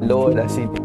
Lobo de la City.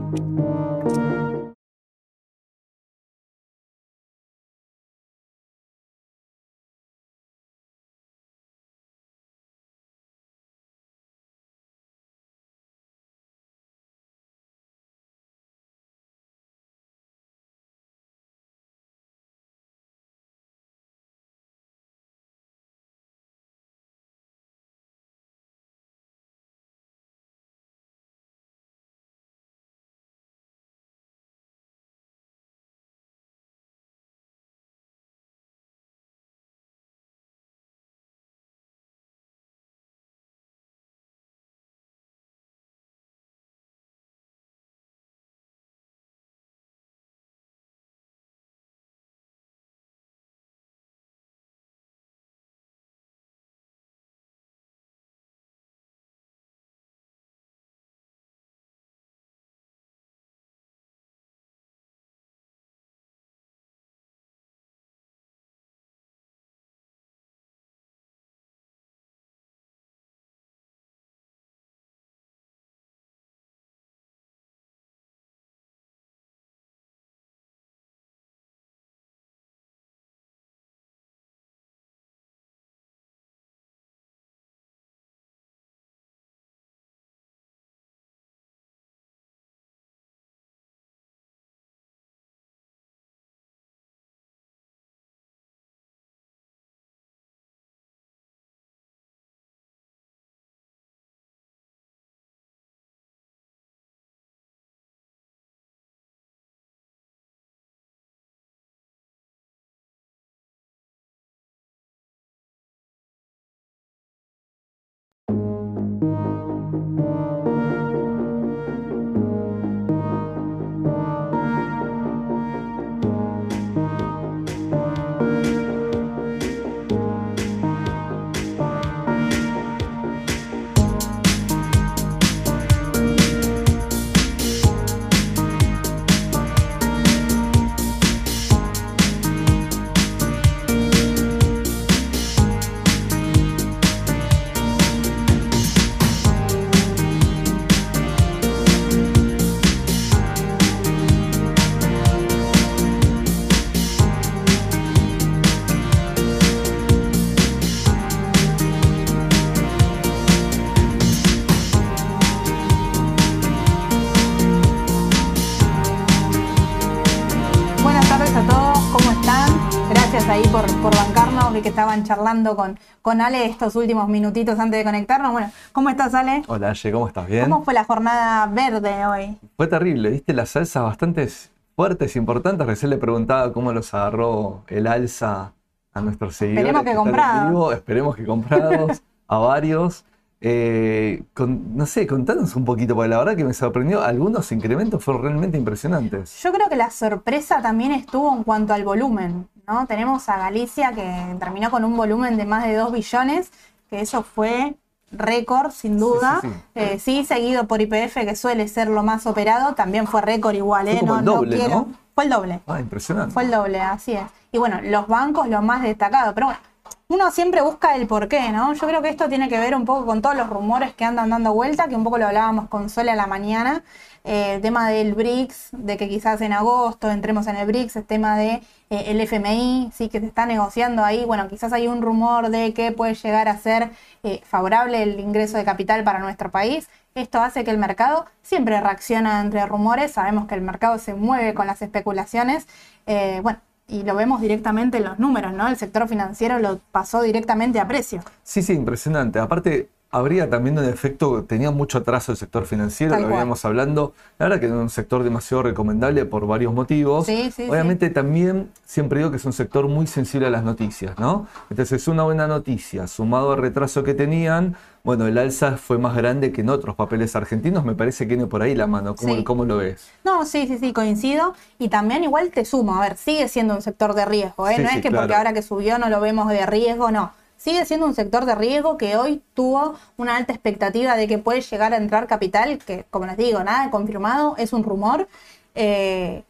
Que estaban charlando con, con Ale estos últimos minutitos antes de conectarnos. Bueno, ¿cómo estás, Ale? Hola, Ale, ¿cómo estás? ¿Bien? ¿Cómo fue la jornada verde hoy? Fue terrible, viste las salsas bastante fuertes, importantes. Recién le preguntaba cómo los agarró el alza a nuestros seguidores. Esperemos que comprados. Esperemos que comprados, a varios. Eh, no sé, contanos un poquito, porque la verdad que me sorprendió, algunos incrementos fueron realmente impresionantes. Yo creo que la sorpresa también estuvo en cuanto al volumen, ¿no? Tenemos a Galicia que terminó con un volumen de más de 2 billones, que eso fue récord, sin duda. Eh, sí, seguido por IPF, que suele ser lo más operado, también fue récord igual, ¿eh? no, el doble, no, Fue el doble. Ah, impresionante. Fue el doble, así es. Y bueno, los bancos, lo más destacado, pero bueno, uno siempre busca el porqué, ¿no? Yo creo que esto tiene que ver un poco con todos los rumores que andan dando vuelta, que un poco lo hablábamos con Sole a la mañana, el tema del BRICS, de que quizás en agosto entremos en el BRICS, el tema de eh, el FMI, sí, que se está negociando ahí, bueno, quizás hay un rumor de que puede llegar a ser eh, favorable el ingreso de capital para nuestro país. Esto hace que el mercado siempre reacciona entre rumores, sabemos que el mercado se mueve con las especulaciones. bueno, y lo vemos directamente en los números, ¿no? El sector financiero lo pasó directamente a precio. Sí, sí, impresionante. Aparte, habría también un efecto, tenía mucho atraso el sector financiero, lo veníamos hablando. La verdad que es un sector demasiado recomendable por varios motivos. Sí, sí, Obviamente también siempre digo que es un sector muy sensible a las noticias, ¿no? Entonces, una buena noticia, sumado al retraso que tenían, bueno, el alza fue más grande que en otros papeles argentinos, me parece que viene por ahí la mano. ¿Cómo, ¿Cómo, lo ves? No, sí, sí, sí, coincido. Y también igual te sumo, a ver, sigue siendo un sector de riesgo, ¿eh? no es que porque ahora que subió no lo vemos de riesgo, no sigue siendo un sector de riesgo que hoy tuvo una alta expectativa de que puede llegar a entrar capital, que como les digo, nada confirmado, es un rumor. Eh,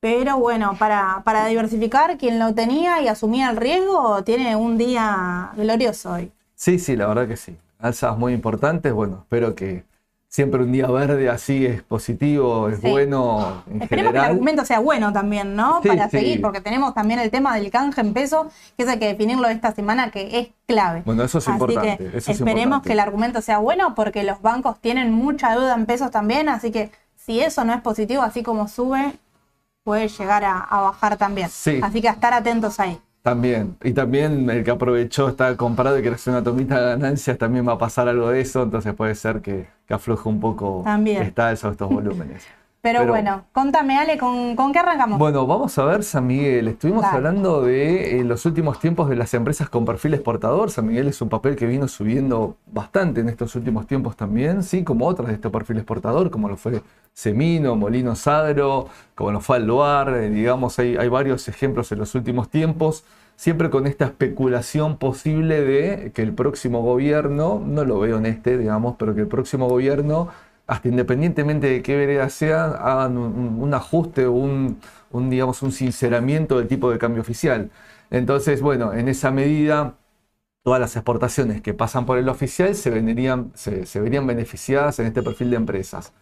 pero bueno, para, para diversificar, quien lo tenía y asumía el riesgo tiene un día glorioso hoy. Sí, sí, la verdad que sí. Alzas muy importantes, bueno, espero que siempre un día verde así es positivo, es Sí. bueno en Esperemos que el argumento sea bueno también, ¿no? Sí, Para sí. seguir, porque tenemos también el tema del canje en peso, que es hay que definirlo esta semana, que es clave. Bueno, eso es Así importante. que eso es esperemos importante. que el argumento sea bueno, porque los bancos tienen mucha deuda en pesos también, así que si eso no es positivo, así como sube, puede llegar a, a bajar también. Sí. Así que a estar atentos ahí. También. Y también el que aprovechó, está comprado y quiere hacer una tomita de ganancias, también va a pasar algo de eso, entonces puede ser que, que afloje un poco También. está esos estos volúmenes. Pero, Pero- bueno, contame, Ale, ¿con, con qué arrancamos? Bueno, vamos a ver, San Miguel. Estuvimos Dale. hablando de eh, los últimos tiempos de las empresas con perfil exportador. San Miguel es un papel que vino subiendo bastante en estos últimos tiempos también, sí, como otras de este perfil exportador, como lo fue Semino, Molino Sagro, como lo fue Alduar. eh, digamos, hay, hay varios ejemplos en los últimos tiempos. Siempre con esta especulación posible de que el próximo gobierno, no lo veo en este, digamos, pero que el próximo gobierno hasta independientemente de qué vereda sea, hagan un, ajuste o un, un, digamos, un sinceramiento del tipo de cambio oficial. Entonces, bueno, en esa medida, todas las exportaciones que pasan por el oficial se, se, se verían beneficiadas en este perfil de empresas.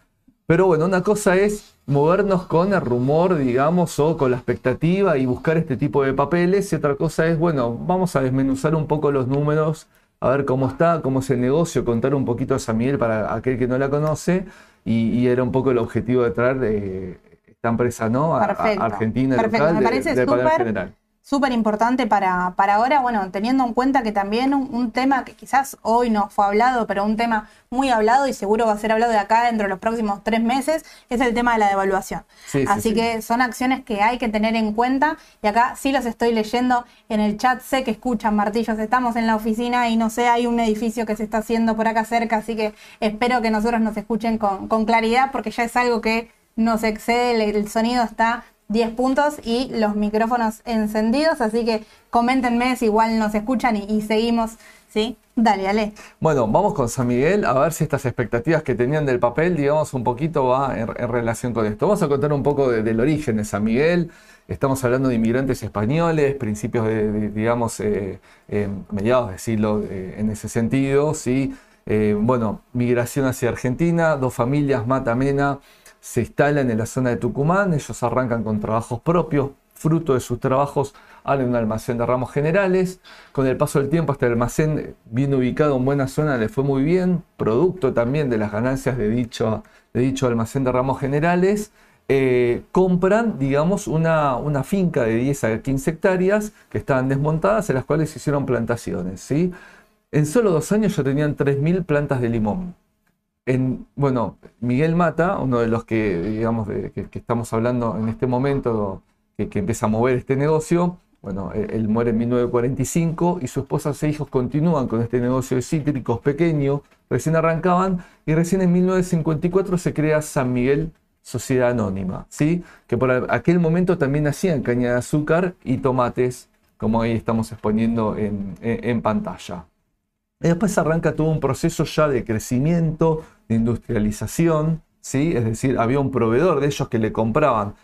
Pero bueno, una cosa es movernos con el rumor, digamos, o con la expectativa y buscar este tipo de papeles. Y otra cosa es, bueno, vamos a desmenuzar un poco los números, a ver cómo está, cómo es el negocio, contar un poquito a San Miguel para aquel que no la conoce. Y, y era un poco el objetivo de traer eh, esta empresa, ¿no? A, a Argentina, perfecto, local, me parece súper general. Súper importante para, para ahora, bueno, teniendo en cuenta que también un, un tema que quizás hoy no fue hablado, pero un tema muy hablado y seguro va a ser hablado de acá dentro de los próximos tres meses, es el tema de la devaluación. Sí, sí, Así sí. que son acciones que hay que tener en cuenta y acá sí los estoy leyendo en el chat, sé que escuchan martillos, estamos en la oficina y no sé, hay un edificio que se está haciendo por acá cerca, así que espero que nosotros nos escuchen con, con claridad porque ya es algo que nos excede, el, el sonido está 10 puntos y los micrófonos encendidos, así que coméntenme si igual nos escuchan y, seguimos, ¿sí? Dale, dale. Bueno, vamos con San Miguel a ver si estas expectativas que tenían del papel, digamos, un poquito va en, relación con esto. Vamos a contar un poco de- del origen de San Miguel. Estamos hablando de inmigrantes españoles, principios de, digamos, eh, eh, mediados de siglo eh, en ese sentido, ¿sí? Bueno, migración hacia Argentina, dos familias, Mata Mena, se instalan en la zona de Tucumán, ellos arrancan con trabajos propios, fruto de sus trabajos abren un almacén de ramos generales, con el paso del tiempo este almacén bien ubicado en buena zona le fue muy bien, producto también de las ganancias de dicho, de dicho almacén de ramos generales, eh, compran, digamos, una, una finca de 10 a 15 hectáreas que estaban desmontadas, en las cuales se hicieron plantaciones, ¿sí? En solo dos años ya tenían 3.000 plantas de limón en, bueno, Miguel Mata, uno de los que, digamos, que, estamos hablando en este momento, que, empieza a mover este negocio, bueno, él, muere en 1945 y su esposa e hijos continúan con este negocio de cítricos pequeño, recién arrancaban y recién en 1954 se crea San Miguel Sociedad Anónima, ¿sí? Que por aquel momento también hacían caña de azúcar y tomates, como ahí estamos exponiendo en- en- en pantalla. Y después arranca todo un proceso ya de crecimiento, de industrialización, ¿sí? Es decir, había un proveedor de ellos que le compraban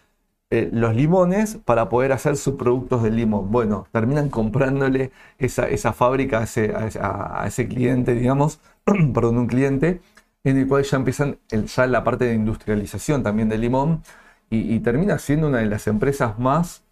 eh, los limones para poder hacer sus productos de limón. Bueno, terminan comprándole esa, fábrica a ese, cliente, digamos, perdón, un cliente, en el cual ya empiezan ya la parte de industrialización también del limón y, termina siendo una de las empresas más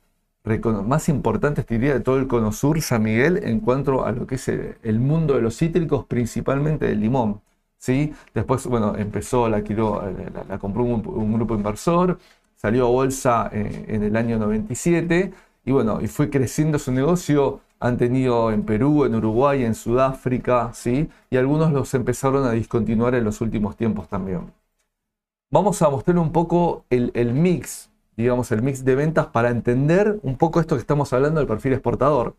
más importantes, te diría, de todo el Cono Sur, San Miguel, en cuanto a lo que es el mundo de los cítricos, principalmente del limón. ¿Sí? Después, bueno, empezó, la, adquirió, eh, la, la compró un, un grupo inversor, salió a bolsa eh, en el año 97 y bueno, y fue creciendo su negocio. Han tenido en Perú, en Uruguay, en Sudáfrica, ¿sí? Y algunos los empezaron a discontinuar en los últimos tiempos también. Vamos a mostrar un poco el, el mix, digamos, el mix de ventas para entender un poco esto que estamos hablando del perfil exportador.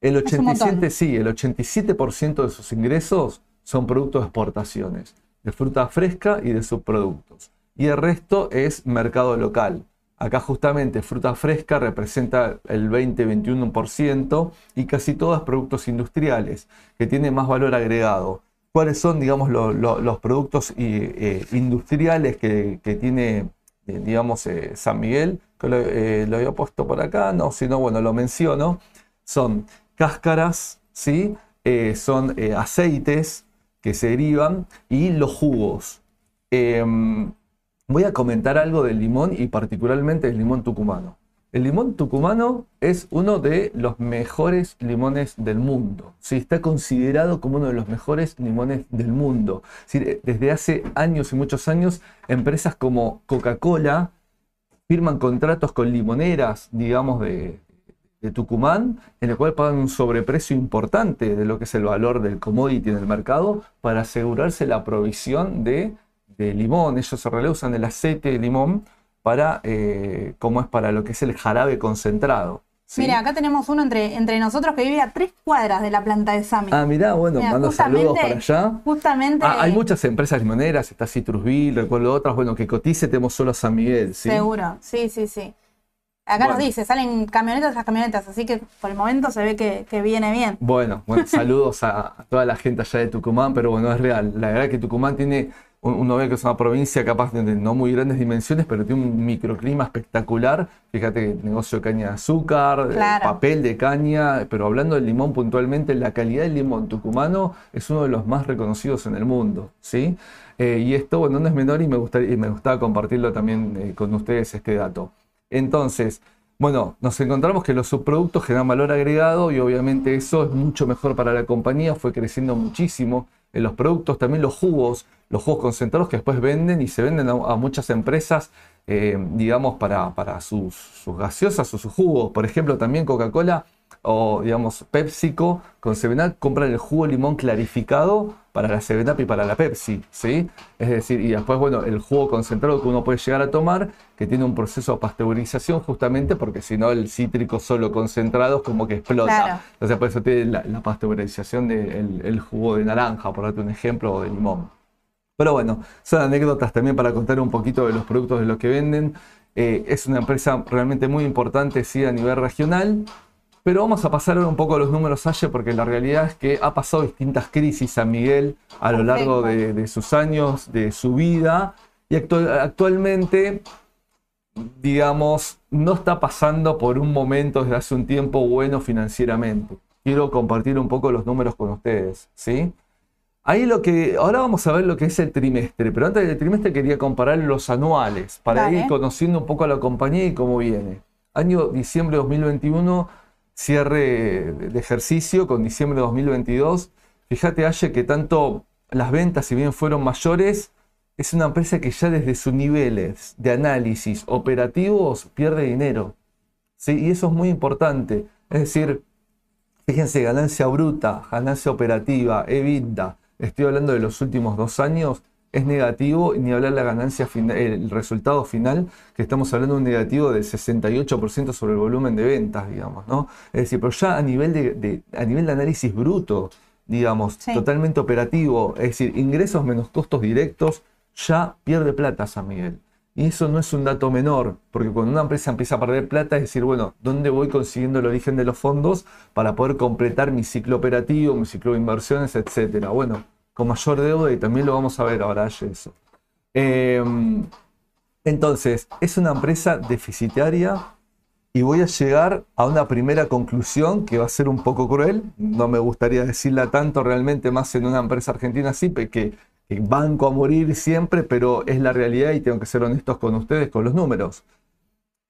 El Es un montón. 87, sí, el 87% de sus ingresos son productos de exportaciones, de fruta fresca y de subproductos. Y el resto es mercado local. Acá justamente fruta fresca representa el 20-21% y casi todos productos industriales que tienen más valor agregado. ¿Cuáles son, digamos, lo- lo- los productos eh, industriales que, que tiene, eh, digamos, eh, San Miguel? Que lo, eh, había puesto por acá, no, sino, bueno, lo menciono. Son cáscaras, ¿sí? Son aceites, que se derivan y los jugos. Em, voy a comentar algo del limón y particularmente del limón tucumano. El limón tucumano es uno de los mejores limones del mundo. ¿sí? Está considerado como uno de los mejores limones del mundo. Desde hace años y muchos años, empresas como Coca-Cola firman contratos con limoneras, digamos, de, Tucumán, en el cual pagan un sobreprecio importante de lo que es el valor del commodity en el mercado para asegurarse la provisión de, limón. Ellos se reusan el aceite de limón para, eh, como es para lo que es el jarabe concentrado. Mira, acá tenemos uno entre, entre nosotros que vive a tres cuadras de la planta de Sami. Ah, mirá, bueno, mando saludos para allá. Justamente. Ah, hay muchas empresas limoneras, está Citrusville, recuerdo otras, bueno, que cotice tenemos solo a San Miguel, ¿sí? Seguro, sí, sí, sí. Acá nos dice, salen camionetas las camionetas, así que por el momento se ve que, viene bien. Bueno, bueno saludos a, toda la gente allá de Tucumán, pero bueno, es real. La verdad que Tucumán tiene uno ve que es una provincia capaz de no muy grandes dimensiones, pero tiene un microclima espectacular. Fíjate, negocio de caña de azúcar, papel de caña, pero hablando del limón puntualmente, la calidad del limón tucumano es uno de los más reconocidos en el mundo, ¿sí? Eh, y esto, bueno, no es menor y me, gustaría, y me gustaba compartirlo también eh, con ustedes este dato. Entonces, bueno, nos encontramos que los subproductos generan valor agregado y obviamente eso es mucho mejor para la compañía, fue creciendo muchísimo en los productos, también los jugos, los jugos concentrados que después venden y se venden a, muchas empresas, eh, digamos, para, sus, sus, gaseosas o sus jugos. Por ejemplo, también Coca-Cola o, digamos, PepsiCo con 7 compran el jugo limón clarificado para la 7 y para la Pepsi, ¿sí? Es decir, y después, bueno, el jugo concentrado que uno puede llegar a tomar, que tiene un proceso de pasteurización justamente porque si no el cítrico solo concentrado es como que explota. Entonces, por eso tiene la, pasteurización del jugo de naranja, por darte un ejemplo, o de limón. Pero bueno, son anécdotas también para contar un poquito de los productos de los que venden. Eh, es una empresa realmente muy importante, sí, a nivel regional. Pero vamos a pasar ahora un poco a los números Aye, porque la realidad es que ha pasado distintas crisis San Miguel a lo largo de, sus años, de su vida. Y actualmente, digamos, no está pasando por un momento desde hace un tiempo bueno financieramente. Quiero compartir un poco los números con ustedes, ¿sí? Ahí lo que, ahora vamos a ver lo que es el trimestre, pero antes del trimestre quería comparar los anuales para ir conociendo un poco a la compañía y cómo viene. Año diciembre de 2021, cierre de ejercicio con diciembre de 2022. Fíjate, Aye, que tanto las ventas, si bien fueron mayores, es una empresa que ya desde sus niveles de análisis operativos pierde dinero. ¿sí? Y eso es muy importante. Es decir, fíjense, ganancia bruta, ganancia operativa, EBITDA estoy hablando de los últimos dos años, es negativo, ni hablar la ganancia final, el resultado final, que estamos hablando de un negativo del 68% sobre el volumen de ventas, digamos, ¿no? Es decir, pero ya a nivel de, a nivel de análisis bruto, digamos, totalmente operativo, es decir, ingresos menos costos directos, ya pierde plata San Miguel. Y eso no es un dato menor, porque cuando una empresa empieza a perder plata es decir, bueno, ¿dónde voy consiguiendo el origen de los fondos para poder completar mi ciclo operativo, mi ciclo de inversiones, etcétera? Bueno, con mayor deuda y también lo vamos a ver ahora eso. Em, entonces, es una empresa deficitaria y voy a llegar a una primera conclusión que va a ser un poco cruel, no me gustaría decirla tanto realmente más en una empresa argentina así, que banco a morir siempre, pero es la realidad y tengo que ser honestos con ustedes con los números.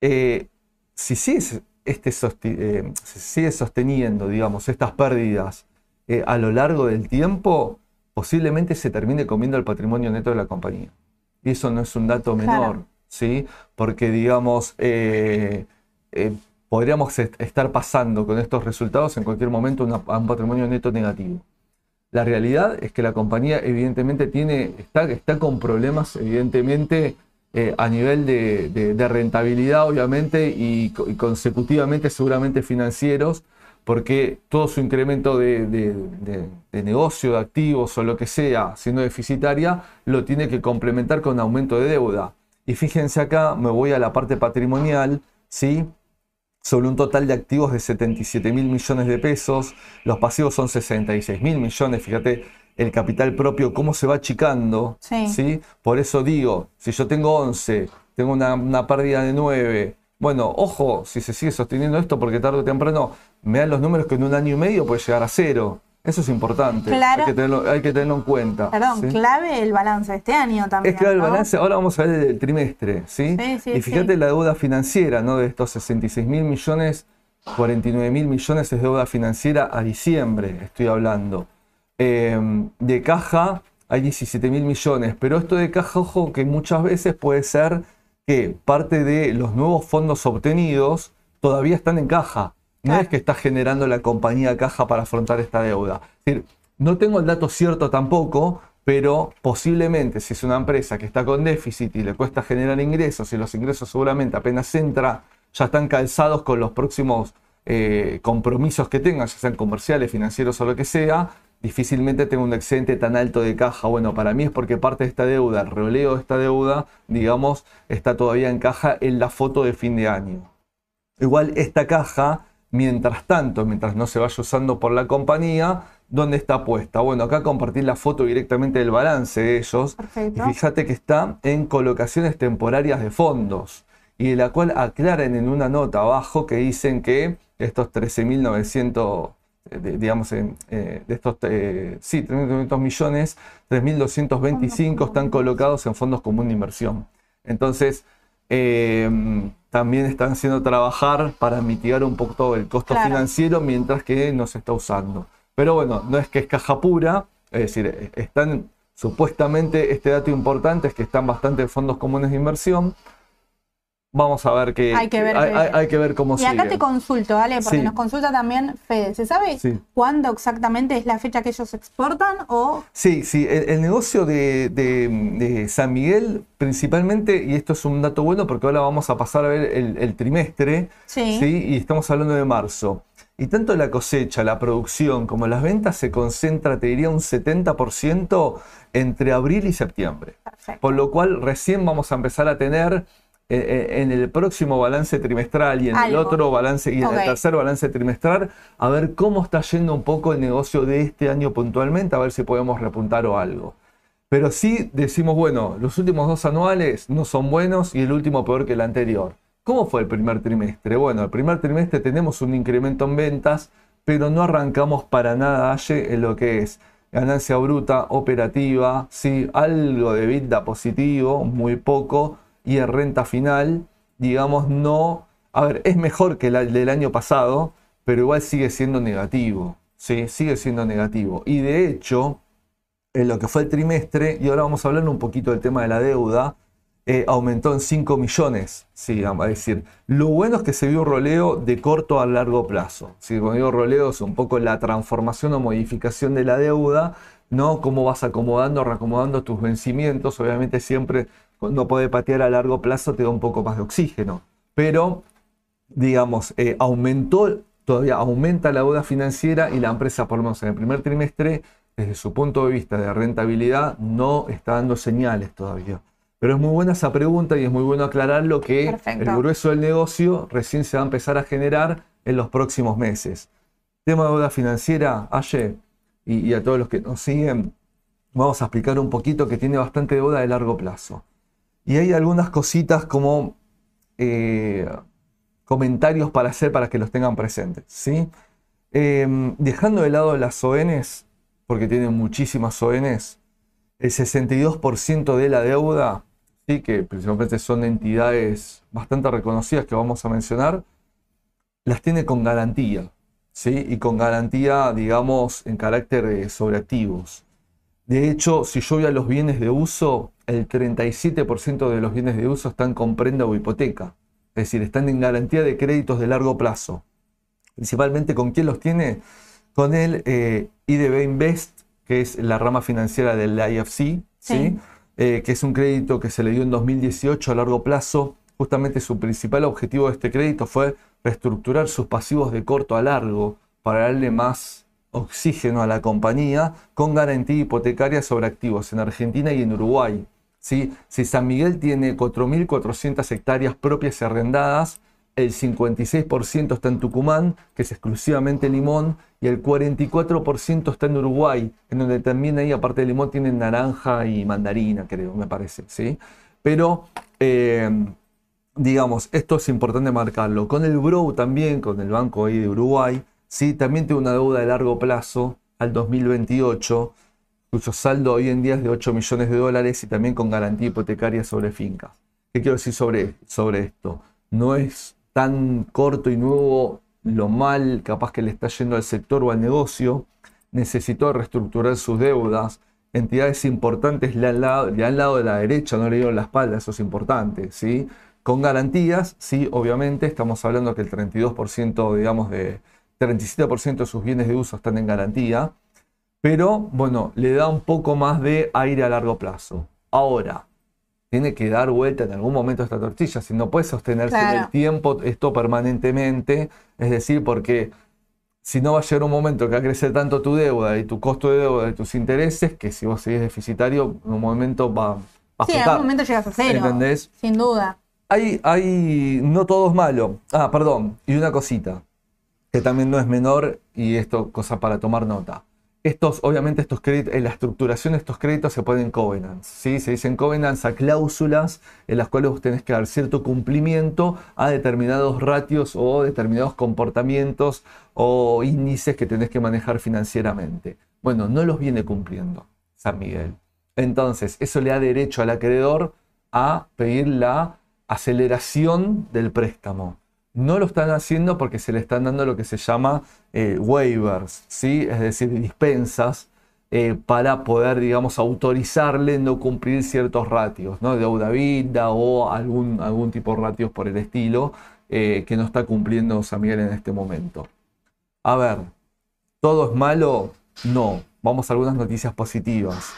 Eh, si sigue, este eh, sigue sosteniendo, digamos, estas pérdidas eh, a lo largo del tiempo, posiblemente se termine comiendo el patrimonio neto de la compañía. Y eso no es un dato menor, ¿sí? Porque, digamos, podríamos estar pasando con estos resultados en cualquier momento a un patrimonio neto negativo. La realidad es que la compañía evidentemente tiene, está, está con problemas evidentemente eh, a nivel de, rentabilidad obviamente y, consecutivamente seguramente financieros porque todo su incremento de, negocio, de activos o lo que sea, siendo deficitaria, lo tiene que complementar con aumento de deuda. Y fíjense acá, me voy a la parte patrimonial, ¿sí? sobre un total de activos de 77 mil millones de pesos, los pasivos son 66 mil millones, fíjate el capital propio, cómo se va achicando, sí. Por eso digo, si yo tengo 11, tengo una, pérdida de 9, bueno, ojo, si se sigue sosteniendo esto, porque tarde o temprano me dan los números que en un año y medio puede llegar a cero. Eso es importante. Claro. Hay, que tenerlo, hay que tenerlo en cuenta. Perdón, ¿sí? clave el balance de este año también. Es clave el balance. Ahora vamos a ver el trimestre, ¿sí? Sí, sí, y fíjate la deuda financiera, ¿no? De estos 66 mil millones, 49 mil millones es deuda financiera a diciembre, estoy hablando. Eh, de caja hay 17 mil millones, pero esto de caja, ojo, que muchas veces puede ser que parte de los nuevos fondos obtenidos todavía están en caja. No Claro. es que está generando la compañía caja para afrontar esta deuda. Es decir, no tengo el dato cierto tampoco, pero posiblemente si es una empresa que está con déficit y le cuesta generar ingresos y los ingresos seguramente apenas entra, ya están calzados con los próximos eh, compromisos que tengan, ya sean comerciales, financieros o lo que sea, difícilmente tenga un excedente tan alto de caja. Bueno, para mí es porque parte de esta deuda, el roleo de esta deuda, digamos, está todavía en caja en la foto de fin de año. Igual esta caja, mientras tanto, mientras no se vaya usando por la compañía, ¿dónde está puesta? Bueno, acá compartir la foto directamente del balance de ellos. Perfecto. Y fíjate que está en colocaciones temporarias de fondos. Y de la cual aclaran en una nota abajo que dicen que estos 13.900, eh, de- digamos, en, eh, de estos, eh, sí, 3.900 millones, 3.225 están colocados en fondos comunes de inversión. Entonces, eh, también están haciendo trabajar para mitigar un poco el costo Claro. financiero mientras que no se está usando. Pero bueno, no es que es caja pura, es decir, eh, están supuestamente, este dato importante es que están bastante fondos comunes de inversión. Vamos a ver que Hay que ver hay, que- hay- hay que ver cómo Y acá te consulto, ¿vale? Porque Sí. nos consulta también Fede. ¿Se sabe Sí. cuándo exactamente es la fecha que ellos exportan? O Sí, sí, el, el negocio de, de- de San Miguel principalmente, y esto es un dato bueno porque ahora vamos a pasar a ver el, el trimestre, Sí. y estamos hablando de marzo. Y tanto la cosecha, la producción como las ventas se concentra, te diría, un 70% entre abril y septiembre. perfecto. Por lo cual recién vamos a empezar a tener en el próximo balance trimestral y en el otro balance y en el tercer balance trimestral a ver cómo está yendo un poco el negocio de este año puntualmente, a ver si podemos repuntar o algo. Pero sí decimos, bueno, los últimos dos anuales no son buenos y el último peor que el anterior. ¿Cómo fue el primer trimestre? Bueno, el primer trimestre tenemos un incremento en ventas, pero no arrancamos para nada en lo que es ganancia bruta, operativa, sí, algo de vida positivo, muy poco, y en renta final, digamos, no, a ver, es mejor que el del año pasado, pero igual sigue siendo negativo, sí, sigue siendo negativo. Y de hecho, en lo que fue el trimestre, y ahora vamos a hablar un poquito del tema de la deuda, eh, aumentó en 5 millones. Sí, vamos a decir, lo bueno es que se vio un roleo de corto a largo plazo. Sí, cuando digo roleo es un poco la transformación o modificación de la deuda, ¿no? Cómo vas acomodando, reacomodando tus vencimientos. Obviamente siempre cuando puede patear a largo plazo te da un poco más de oxígeno. Pero, digamos, eh, aumentó, todavía aumenta la deuda financiera y la empresa, por lo menos en el primer trimestre, desde su punto de vista de rentabilidad, no está dando señales todavía. Pero es muy buena esa pregunta y es muy bueno aclararlo que Perfecto. el grueso del negocio recién se va a empezar a generar en los próximos meses. Tema de deuda financiera, Aye, y, y a todos los que nos siguen, vamos a explicar un poquito que tiene bastante deuda de largo plazo. Y hay algunas cositas como eh, comentarios para hacer para que los tengan presentes. ¿sí? Eh, dejando de lado las ONs, porque tienen muchísimas ONs, el 62% de la deuda, ¿sí? que principalmente son entidades bastante reconocidas que vamos a mencionar, las tiene con garantía. ¿sí? Y con garantía, digamos, en carácter de sobreactivos. De hecho, si yo voy a los bienes de uso, el 37% de los bienes de uso están con prenda o hipoteca. Es decir, están en garantía de créditos de largo plazo. Principalmente con quién los tiene? Con el eh, IDB Invest, que es la rama financiera del IFC, ¿sí? Sí. Eh, que es un crédito que se le dio en 2018 a largo plazo. Justamente su principal objetivo de este crédito fue reestructurar sus pasivos de corto a largo para darle más oxígeno a la compañía con garantía hipotecaria sobre activos en Argentina y en Uruguay. ¿sí? Si San Miguel tiene 4.400 hectáreas propias y arrendadas, el 56% está en Tucumán, que es exclusivamente limón, y el 44% está en Uruguay, en donde también ahí, aparte de limón, tienen naranja y mandarina, creo, me parece. ¿sí? Pero, eh, digamos, esto es importante marcarlo. Con el Brow también, con el banco ahí de Uruguay, ¿sí? también tiene una deuda de largo plazo, al 2028, cuyo saldo hoy en día es de 8 millones de dólares y también con garantía hipotecaria sobre fincas. ¿Qué quiero decir sobre, sobre esto? No es tan corto y nuevo lo mal capaz que le está yendo al sector o al negocio, necesitó reestructurar sus deudas, entidades importantes le han, dado de la derecha, no le dieron la espalda, eso es importante, ¿sí? Con garantías, sí, obviamente, estamos hablando que el 32%, digamos, de 37% de sus bienes de uso están en garantía, pero bueno, le da un poco más de aire a largo plazo. Ahora, tiene que dar vuelta en algún momento esta tortilla, si no puede sostenerse en el tiempo esto permanentemente, es decir, porque si no va a llegar un momento que va a crecer tanto tu deuda y tu costo de deuda y tus intereses, que si vos seguís deficitario, en un momento va, a Sí, en algún momento llegas a cero. ¿Entendés? Sin duda. Hay, hay, no todo es malo. Ah, perdón, y una cosita, que también no es menor, y esto, cosa para tomar nota. Estos, obviamente, estos créditos, en la estructuración de estos créditos se ponen covenants, ¿sí? Se dicen covenants a cláusulas en las cuales vos tenés que dar cierto cumplimiento a determinados ratios o determinados comportamientos o índices que tenés que manejar financieramente. Bueno, no los viene cumpliendo San Miguel. Entonces, eso le da derecho al acreedor a pedir la aceleración del préstamo no lo están haciendo porque se le están dando lo que se llama eh, waivers, ¿sí? es decir, dispensas eh, para poder, digamos, autorizarle no cumplir ciertos ratios, ¿no? deuda vida o algún, algún tipo de ratios por el estilo eh, que no está cumpliendo San Miguel en este momento. A ver, ¿todo es malo? No. Vamos a algunas noticias positivas.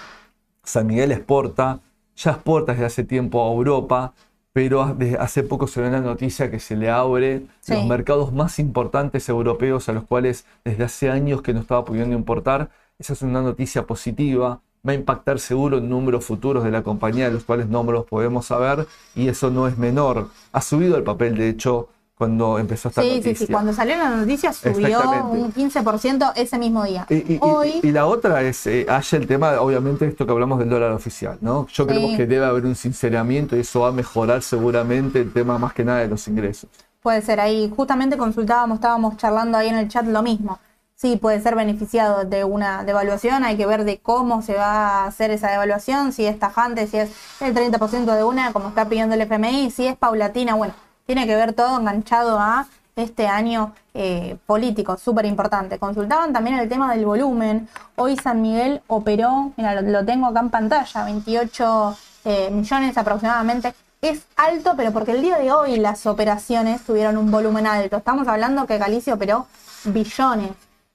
San Miguel exporta, ya exporta desde hace tiempo a Europa, pero hace poco se ve la noticia que se le abre los mercados más importantes europeos a los cuales desde hace años que no estaba pudiendo importar. Esa es una noticia positiva, va a impactar seguro en números futuros de la compañía, de los cuales no los podemos saber, y eso no es menor. Ha subido el papel, de hecho, cuando empezó esta noticia. Sí, sí, cuando salió la noticia subió un 15% ese mismo día. Y, Hoy... y, la otra es, eh, el tema, obviamente, esto que hablamos del dólar oficial, ¿no? Yo creo que debe haber un sinceramiento y eso va a mejorar seguramente el tema más que nada de los ingresos. Puede ser, ahí justamente consultábamos, estábamos charlando ahí en el chat lo mismo. Sí, puede ser beneficiado de una devaluación, hay que ver de cómo se va a hacer esa devaluación, si es tajante, si es el 30% de una, como está pidiendo el FMI, si es paulatina, bueno tiene que ver todo enganchado a este año eh, político, súper importante. Consultaban también el tema del volumen. Hoy San Miguel operó, mira, lo, tengo acá en pantalla, 28 eh, millones aproximadamente. Es alto, pero porque el día de hoy las operaciones tuvieron un volumen alto. Estamos hablando que Galicia operó billones.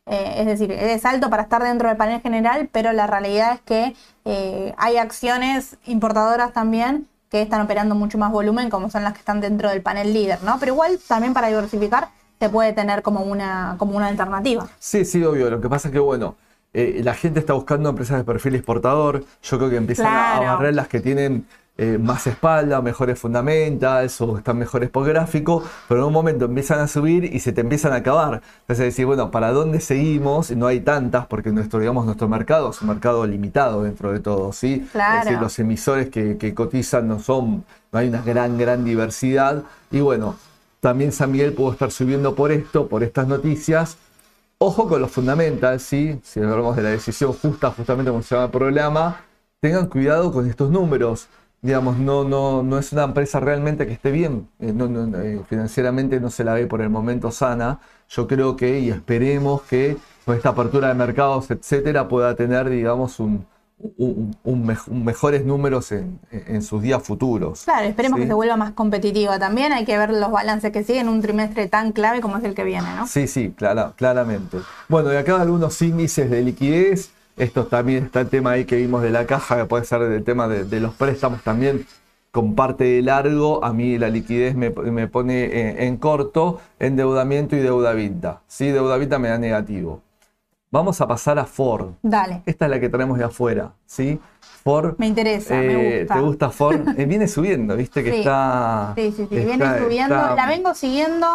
Eh, es decir, es alto para estar dentro del panel general, pero la realidad es que hay acciones importadoras también que están operando mucho más volumen, como son las que están dentro del panel líder, ¿no? Pero igual también para diversificar se puede tener como una, como una alternativa. Sí, sí, obvio. Lo que pasa es que, bueno, eh, la gente está buscando empresas de perfil exportador. Yo creo que empiezan a barrer las que tienen eh, más espalda, mejores fundamentals o están mejores por gráfico, pero en un momento empiezan a subir y se te empiezan a acabar. Entonces decir, bueno, ¿para dónde seguimos? No hay tantas porque nuestro, digamos, nuestro mercado es un mercado limitado dentro de todo, ¿sí? Es decir, los emisores que, cotizan no son, no hay una gran, gran diversidad. Y bueno, también San Miguel pudo estar subiendo por esto, por estas noticias. Ojo con los fundamentals, ¿sí? Si hablamos de la decisión justa, justamente como se llama el programa, tengan cuidado con estos números digamos, no, no, no es una empresa realmente que esté bien, eh, eh, financieramente no se la ve por el momento sana. Yo creo que y esperemos que con esta apertura de mercados, etcétera, pueda tener, digamos, un, mejores números en, sus días futuros. Claro, esperemos que se vuelva más competitiva también. Hay que ver los balances que siguen un trimestre tan clave como es el que viene, ¿no? Sí, sí, claramente. Bueno, y acá algunos índices de liquidez. Esto también está el tema ahí que vimos de la caja, que puede ser el tema de, los préstamos también con parte de largo, a mí la liquidez me, pone en, corto, endeudamiento y deuda vinta. ¿sí? Deuda vinta me da negativo. Vamos a pasar a Ford. Dale. Esta es la que tenemos de afuera, ¿sí? Ford. Me interesa, me eh, gusta. ¿Te gusta Ford? Eh, viene subiendo, viste que está. Sí, sí, sí, viene subiendo. La vengo siguiendo.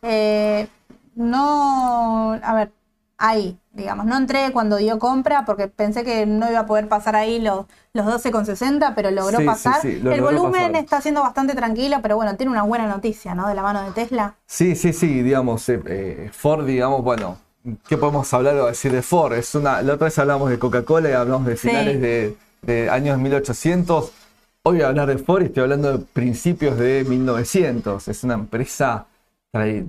Eh, no. A ver, ahí, digamos. No entré cuando dio compra porque pensé que no iba a poder pasar ahí los, los 12,60, pero logró pasar. el volumen está siendo bastante tranquilo, pero bueno, tiene una buena noticia, ¿no? De la mano de Tesla. Sí, sí, sí, digamos, eh, eh, Ford, digamos, bueno, ¿qué podemos hablar o decir de Ford? Es una, la otra vez hablamos de Coca-Cola y hablamos de finales de, de años 1800. Hoy voy a hablar de Ford y estoy hablando de principios de 1900. Es una empresa,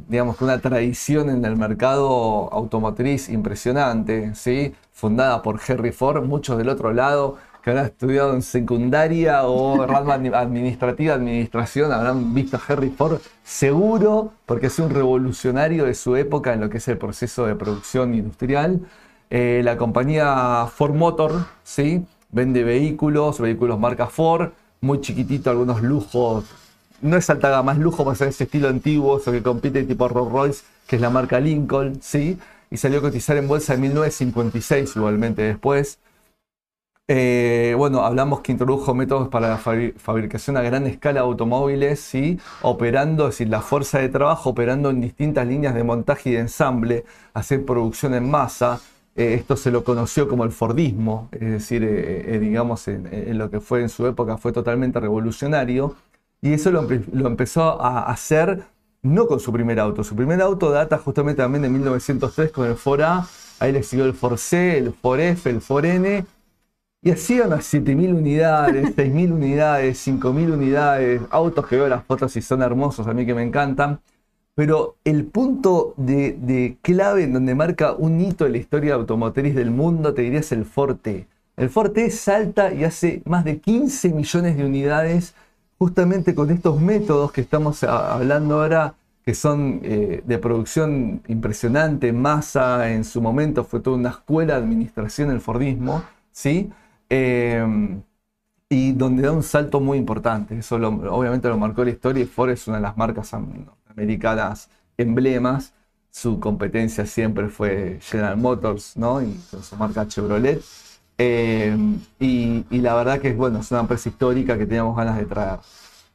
digamos, una tradición en el mercado automotriz impresionante, ¿sí? Fundada por Henry Ford, muchos del otro lado que habrán estudiado en secundaria o rama admi- administrativa, administración, habrán visto a Henry Ford seguro, porque es un revolucionario de su época en lo que es el proceso de producción industrial. Eh, la compañía Ford Motor, ¿sí? Vende vehículos, vehículos marca Ford, muy chiquitito, algunos lujos. No es alta gama, lujo, más ese estilo antiguo, eso que compite tipo Rolls Royce, que es la marca Lincoln, ¿sí? Y salió a cotizar en bolsa en 1956, igualmente después. Eh, bueno, hablamos que introdujo métodos para la fabri- fabricación a gran escala de automóviles, ¿sí? operando, es decir, la fuerza de trabajo operando en distintas líneas de montaje y de ensamble, hacer producción en masa. Eh, esto se lo conoció como el Fordismo, es decir, eh, digamos, en lo que fue en su época fue totalmente revolucionario. Y eso lo, empe- lo empezó a hacer no con su primer auto. Su primer auto data justamente también de 1903 con el Ford A. Ahí le siguió el Ford C, el Ford F, el Ford N. Y hacían unas 7.000 unidades, 6.000 unidades, 5.000 unidades, autos que veo las fotos y son hermosos, a mí que me encantan. Pero el punto de, de clave en donde marca un hito en la historia automotriz del mundo, te diría, es el Ford T. El Ford T salta y hace más de 15 millones de unidades justamente con estos métodos que estamos a- hablando ahora, que son eh, de producción impresionante, masa, en su momento fue toda una escuela de administración el Fordismo, ¿sí? Eh, y donde da un salto muy importante. Eso obviamente lo marcó la historia y Ford es una de las marcas am- norteamericanas emblemas. Su competencia siempre fue General Motors, ¿no? Y con su marca Chevrolet. Eh, y, la verdad que bueno, es una empresa histórica que teníamos ganas de traer.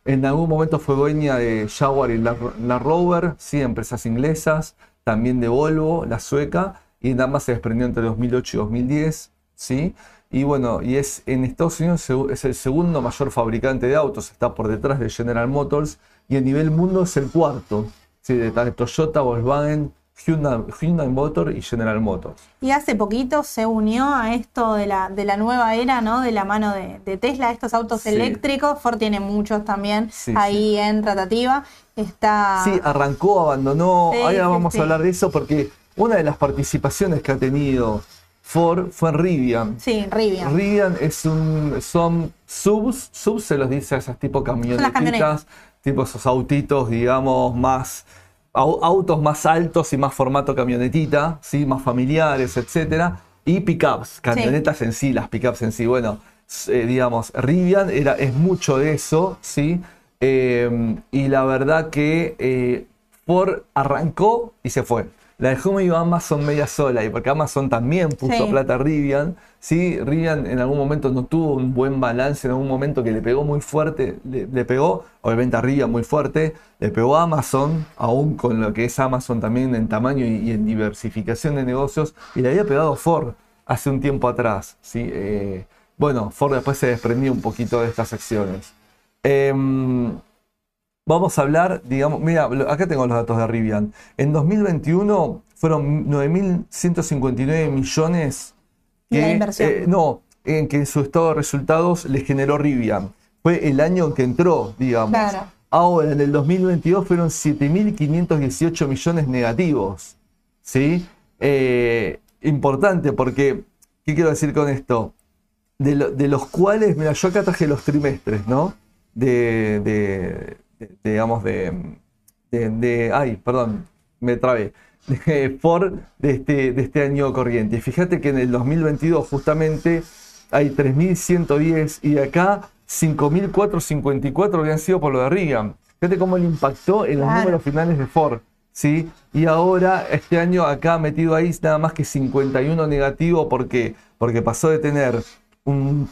En algún momento fue dueña de Jaguar y Land Rover, sí, empresas inglesas, también de Volvo, la sueca, y nada más se desprendió entre 2008 y 2010, ¿sí? Y bueno, y es en Estados Unidos es el segundo mayor fabricante de autos, está por detrás de General Motors, y a nivel mundo es el cuarto, ¿sí? Detrás de Toyota, Volkswagen, Hyundai, Hyundai Motor y General Motors. Y hace poquito se unió a esto de la, de la nueva era, ¿no? De la mano de, de Tesla, estos autos Sí. eléctricos. Ford tiene muchos también Sí, ahí en tratativa. Está. Sí, arrancó, abandonó. Ahora vamos a hablar de eso porque una de las participaciones que ha tenido Ford fue en Rivian. Sí, Rivian. Rivian es un, son subs, subs se los dice a esas tipo camionetitas, camionetas. tipo esos autitos, digamos, más autos más altos y más formato camionetita, ¿sí? más familiares, etcétera, y pickups, camionetas en sí, las pickups en sí. Bueno, eh, digamos, Rivian era, es mucho de eso, ¿sí? Eh, y la verdad que eh, Ford arrancó y se fue. La dejó medio Amazon media sola, y porque Amazon también puso Sí. plata a Rivian. Sí, Rivian en algún momento no tuvo un buen balance, en algún momento que le pegó muy fuerte, le, le pegó, obviamente a Rivian muy fuerte, le pegó a Amazon, aún con lo que es Amazon también en tamaño y, y en diversificación de negocios, y le había pegado Ford hace un tiempo atrás. ¿sí? Eh, bueno, Ford después se desprendió un poquito de estas acciones. Em, Vamos a hablar, digamos, mira, acá tengo los datos de Rivian. En 2021 fueron 9.159 millones La inversión. eh, no, en que su estado de resultados le generó Rivian. Fue el año en que entró, digamos. Claro. Ahora, en el 2022 fueron 7.518 millones negativos. ¿Sí? Eh, importante porque, ¿qué quiero decir con esto? De, lo- de los cuales, mira, yo acá traje los trimestres, ¿no? De, de- de- digamos, de, de, de- ay, perdón, me trabé, de Ford de este, de este año corriente. Y fíjate que en el 2022 justamente hay 3.110 y acá 5.454 habían sido por lo de Reagan. Fíjate cómo le impactó en los Claro. números finales de Ford. ¿sí? Y ahora, este año acá metido ahí nada más que 51 negativo. ¿Por qué? Porque pasó de tener un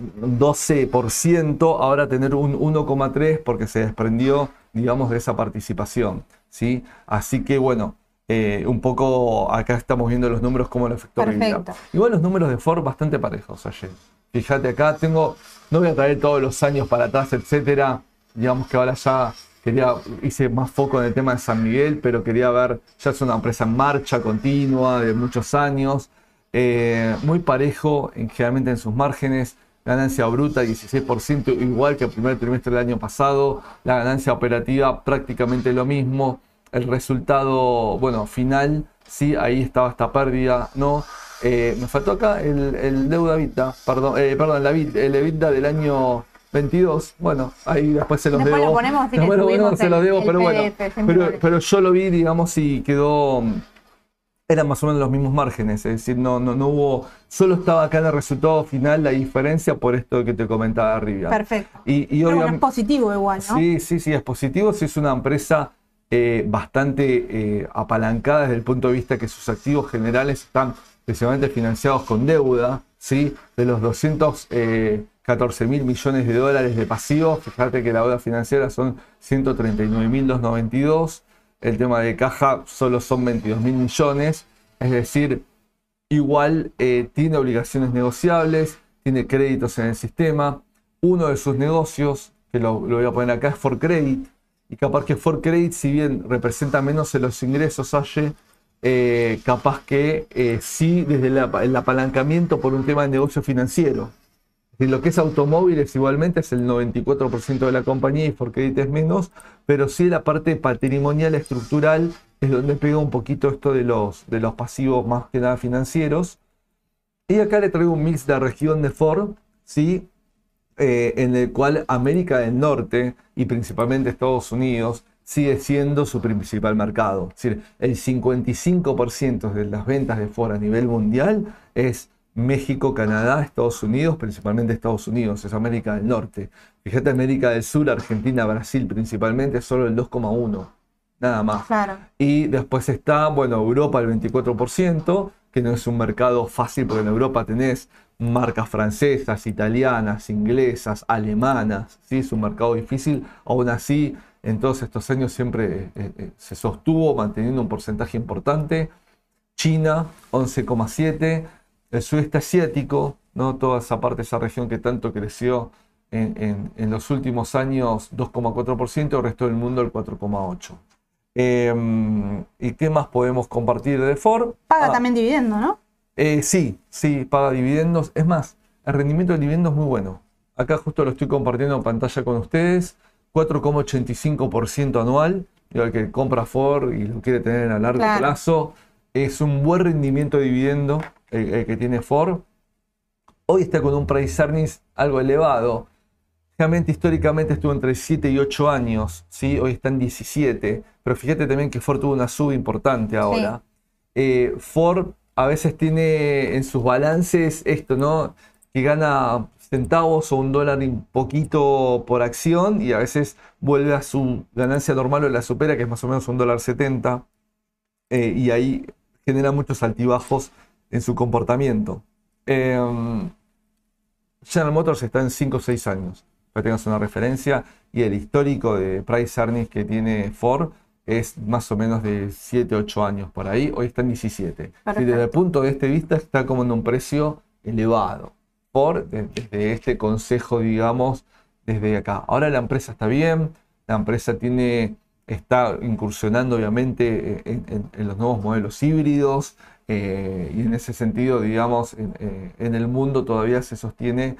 12% ahora tener un 1,3% porque se desprendió, digamos, de esa participación. ¿sí? Así que bueno, eh, un poco acá estamos viendo los números como lo afectó. Perfecto. Igual los números de Ford bastante parejos ayer. Fíjate acá, tengo, no voy a traer todos los años para atrás, etcétera. Digamos que ahora ya quería, hice más foco en el tema de San Miguel, pero quería ver, ya es una empresa en marcha continua de muchos años, eh, muy parejo en, generalmente en sus márgenes, ganancia bruta 16%, igual que el primer trimestre del año pasado, la ganancia operativa prácticamente lo mismo, el resultado, bueno, final, sí, ahí estaba esta pérdida, ¿no? Eh, me faltó acá el, el deuda vida, perdón, eh, perdón, la, el EBITDA del año 22. Bueno, ahí después se los Después debo. lo ponemos le Después lo ponemos, se los debo, el pero bueno. PDF, pero yo lo vi, digamos, y quedó. Eran más o menos los mismos márgenes, es decir, no, no, no hubo. Solo estaba acá en el resultado final la diferencia por esto que te comentaba arriba. Perfecto. Y, y Pero bueno, es positivo igual, ¿no? Sí, sí, sí, es positivo. Si es una empresa eh, bastante eh, apalancada desde el punto de vista que sus activos generales están precisamente financiados con deuda, ¿sí? De los 214 mil millones de dólares de pasivos, fíjate que la deuda financiera son 139 mil 292, el tema de caja solo son 22 mil millones, es decir, igual eh, tiene obligaciones negociables, tiene créditos en el sistema. Uno de sus negocios, que lo, voy a poner acá, es For Credit. Y capaz que For Credit, si bien representa menos en los ingresos, Aye, eh, capaz que eh, sí desde el apalancamiento por un tema de negocio financiero. Decir, lo que es automóviles igualmente es el 94% de la compañía y For Credit es menos, pero sí la parte patrimonial estructural es donde pega un poquito esto de los, de los pasivos más que nada financieros. Y acá le traigo un mix de región de Ford, ¿sí? Eh, en el cual América del Norte y principalmente Estados Unidos sigue siendo su principal mercado. Es decir, el 55% de las ventas de Ford a nivel mundial es México, Canadá, Estados Unidos, principalmente Estados Unidos, es América del Norte. Fíjate, América del Sur, Argentina, Brasil principalmente, solo el 2,1%, nada más. Claro. Y después está, bueno, Europa el 24%, que no es un mercado fácil porque en Europa tenés marcas francesas, italianas, inglesas, alemanas, ¿sí? es un mercado difícil. Aún así, en todos estos años siempre eh, eh, se sostuvo manteniendo un porcentaje importante. China, 11,7%. El sudeste asiático, ¿no? toda esa parte, esa región que tanto creció en, en- en los últimos años, 2,4%, el resto del mundo el 4,8%. Eh, ¿Y qué más podemos compartir de Ford? Paga Ah, también dividendo, ¿no? eh, sí, sí, paga dividendos. Es más, el rendimiento del dividendo es muy bueno. Acá justo lo estoy compartiendo en pantalla con ustedes. 4,85% anual. Digo, el que compra Ford y lo quiere tener a largo Claro. plazo. Es un buen rendimiento de dividendo el, el que tiene Ford. Hoy está con un price earnings algo elevado. Realmente históricamente estuvo entre 7 y 8 años, ¿sí? hoy está en 17, pero fíjate también que Ford tuvo una suba importante ahora. Eh, Ford a veces tiene en sus balances esto, ¿no? Que gana centavos o un dólar un poquito por acción y a veces vuelve a su ganancia normal o la supera, que es más o menos un dólar 70, eh, y ahí genera muchos altibajos en su comportamiento. Em, General Motors está en 5 o 6 años, para que tengas una referencia, y el histórico de price earnings que tiene Ford es más o menos de 7 o 8 años por ahí, hoy está en 17. Y desde el punto de este vista está como en un precio elevado, por de- desde este consejo, digamos, desde acá. Ahora la empresa está bien, la empresa tiene, está incursionando obviamente en, en- en los nuevos modelos híbridos, eh, y en ese sentido, digamos, en, eh, en el mundo todavía se sostiene,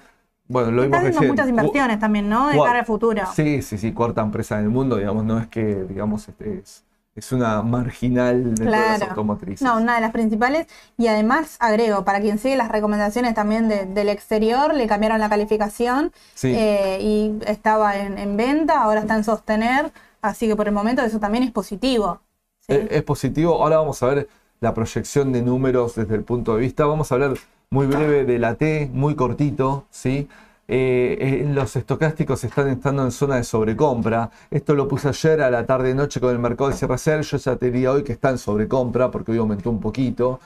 bueno, lo Está vimos haciendo muchas inversiones también, ¿no? De cara al futuro. Sí, sí, sí, cuarta empresa en el mundo, digamos, no es que, digamos, este, es, es una marginal dentro de las Claro. automotrices. No, una de las principales. Y además, agrego, para quien sigue las recomendaciones también de- del exterior, le cambiaron la calificación Sí. eh, y estaba en, en venta, ahora está en sostener, así que por el momento eso también es positivo. ¿sí? Es positivo. Ahora vamos a ver la proyección de números desde el punto de vista. Vamos a hablar muy breve de la T, muy cortito, ¿sí? Eh, los estocásticos están estando en zona de sobrecompra. Esto lo puse ayer a la tarde-noche con el mercado de cierre ayer. Yo ya te diría hoy que está en sobrecompra porque hoy aumentó un poquito.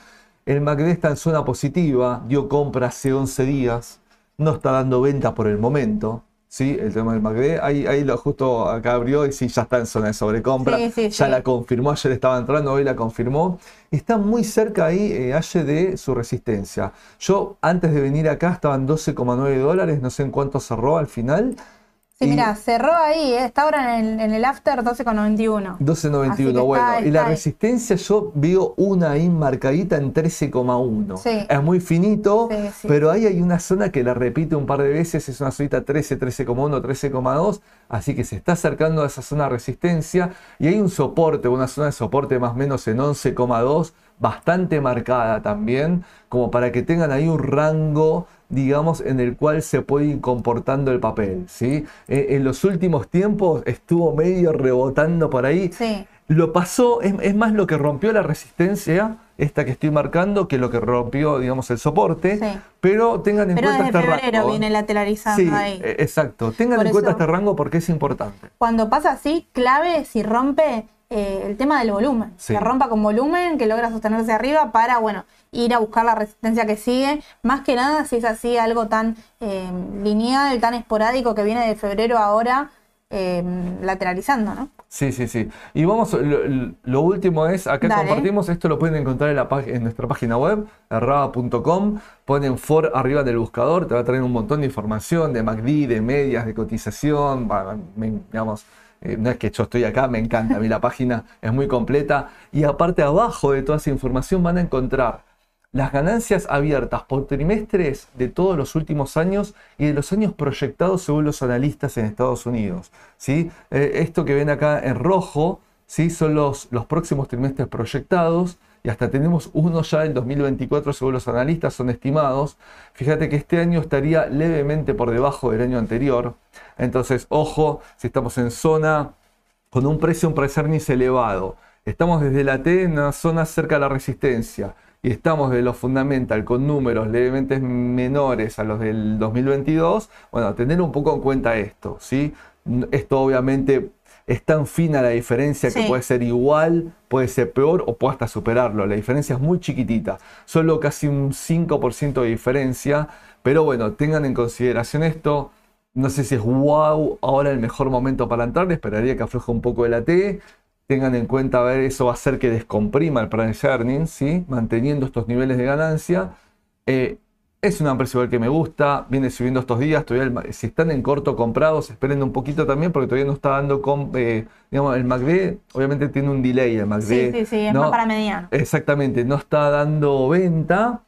El MACD está en zona positiva, dio compra hace 11 días, no está dando venta por el momento. ¿Sí? El tema del MACD, ahí, ahí lo justo acá abrió y sí, ya está en zona de sobrecompra. Sí, sí, ya sí. la confirmó, ayer estaba entrando, hoy la confirmó. Está muy cerca ahí, eh, Aye, de su resistencia. Yo antes de venir acá estaba en 12,9 dólares, no sé en cuánto cerró al final. Sí, mira, cerró ahí, ¿eh? está ahora en el, en el after 12,91. 12.91, Así que bueno. está- y la está ahí. resistencia yo veo una ahí marcadita en 13,1. Sí. Es muy finito, Sí, sí. pero ahí hay una zona que la repite un par de veces, es una zonita 13, 13,1, 13,2, así que se está acercando a esa zona de resistencia y hay un soporte, una zona de soporte más o menos en 11,2, bastante marcada también, como para que tengan ahí un rango digamos, en el cual se puede ir comportando el papel, ¿sí? Eh, en los últimos tiempos estuvo medio rebotando por ahí, Sí. lo pasó, es, es más lo que rompió la resistencia, esta que estoy marcando, que lo que rompió, digamos, el soporte. Sí. Pero tengan en Pero cuenta desde este febrero rango. viene lateralizando Sí, ahí. eh, exacto. Tengan Por en cuenta este rango porque es importante. Cuando pasa así, clave si rompe eh, el tema del volumen. Sí. Que rompa con volumen, que logra sostenerse arriba para, bueno, ir a buscar la resistencia que sigue. Más que nada si es así algo tan eh, lineal, tan esporádico que viene de febrero ahora eh, lateralizando, ¿no? Sí, sí, sí. Y vamos, lo, lo último es, acá Dale. compartimos, esto lo pueden encontrar en, la, en nuestra página web, erraba.com, ponen for arriba del buscador, te va a traer un montón de información de MACD, de medias, de cotización, digamos, eh, no es que yo estoy acá, me encanta, a mí la página es muy completa. Y aparte abajo de toda esa información van a encontrar las ganancias abiertas por trimestres de todos los últimos años y de los años proyectados según los analistas en Estados Unidos. ¿sí? Eh, esto que ven acá en rojo ¿sí? son los, los próximos trimestres proyectados y hasta tenemos uno ya en 2024 según los analistas son estimados. Fíjate que este año estaría levemente por debajo del año anterior. Entonces, ojo, si estamos en zona con un precio, un price earnings elevado. Estamos desde la T en una zona cerca de la resistencia y estamos de los fundamental con números levemente menores a los del 2022. Bueno, tener un poco en cuenta esto, ¿sí? Esto obviamente es tan fina la diferencia que puede ser igual, puede ser peor o puede hasta superarlo. La diferencia es muy chiquitita, solo casi un 5% de diferencia. Pero bueno, tengan en consideración esto. No sé si es wow, ahora el mejor momento para entrar, esperaría que afloje un poco de la T. Tengan en cuenta, a ver, eso va a hacer que descomprima el price earnings, ¿sí? manteniendo estos niveles de ganancia. Eh, es una empresa igual que me gusta, viene subiendo estos días. Todavía el si están en corto comprados, esperen un poquito también porque todavía no está dando, com- eh, digamos, el MACD, obviamente tiene un delay el MACD. Sí, sí, sí, es ¿no? más para mediano. Exactamente, no está dando venta,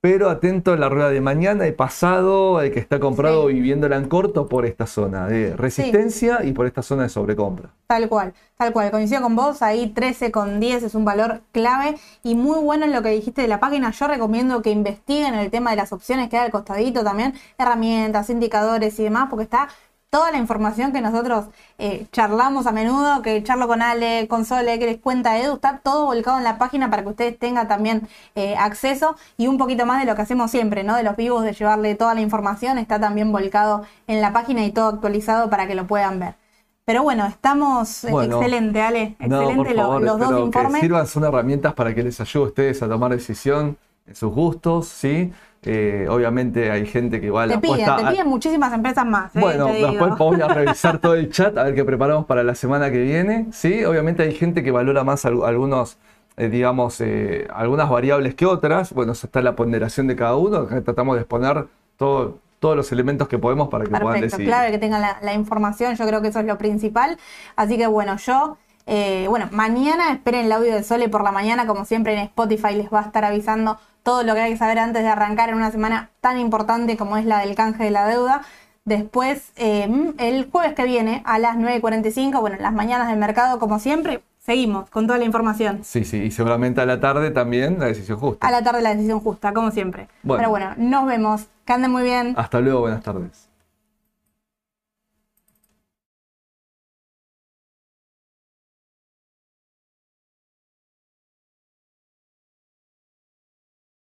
pero atento a la rueda de mañana y pasado, el que está comprado Sí. y viéndola en corto por esta zona de resistencia y por esta zona de sobrecompra. Tal cual, tal cual. Coincido con vos, ahí 13 con 10 es un valor clave y muy bueno en lo que dijiste de la página. Yo recomiendo que investiguen el tema de las opciones que hay al costadito también, herramientas, indicadores y demás, porque está toda la información que nosotros eh, charlamos a menudo, que charlo con Ale, con Sole, que les cuenta Edu, está todo volcado en la página para que ustedes tengan también eh, acceso y un poquito más de lo que hacemos siempre, ¿no? De los vivos, de llevarle toda la información, está también volcado en la página y todo actualizado para que lo puedan ver. Pero bueno, estamos eh, Bueno. excelente, Ale. No, por Excelente favor, los dos informes. que sirvan, son herramientas para que les ayude a ustedes a tomar decisión en sus gustos, ¿sí? Eh, obviamente hay gente que igual Te piden, te a- piden muchísimas empresas más. eh, Bueno, después voy a revisar todo el chat a ver qué preparamos para la semana que viene. Sí, obviamente hay gente que valora más al- algunos, eh, digamos, eh, algunas variables que otras. Bueno, eso está la ponderación de cada uno. Acá tratamos de exponer todo- todos los elementos que podemos para que puedan Perfecto, decidir. clave que tengan la, la información, yo creo que eso es lo principal. Así que bueno, yo, eh, bueno, mañana esperen el audio de Sole por la mañana, como siempre en Spotify les va a estar avisando todo lo que hay que saber antes de arrancar en una semana tan importante como es la del canje de la deuda. Después, eh, el jueves que viene a las 9.45, bueno, en las mañanas del mercado, como siempre, seguimos con toda la información. Sí, sí, y seguramente a la tarde también la decisión justa. A la tarde la decisión justa, como siempre. Bueno. Pero bueno, nos vemos. Que anden muy bien. Hasta luego, buenas tardes.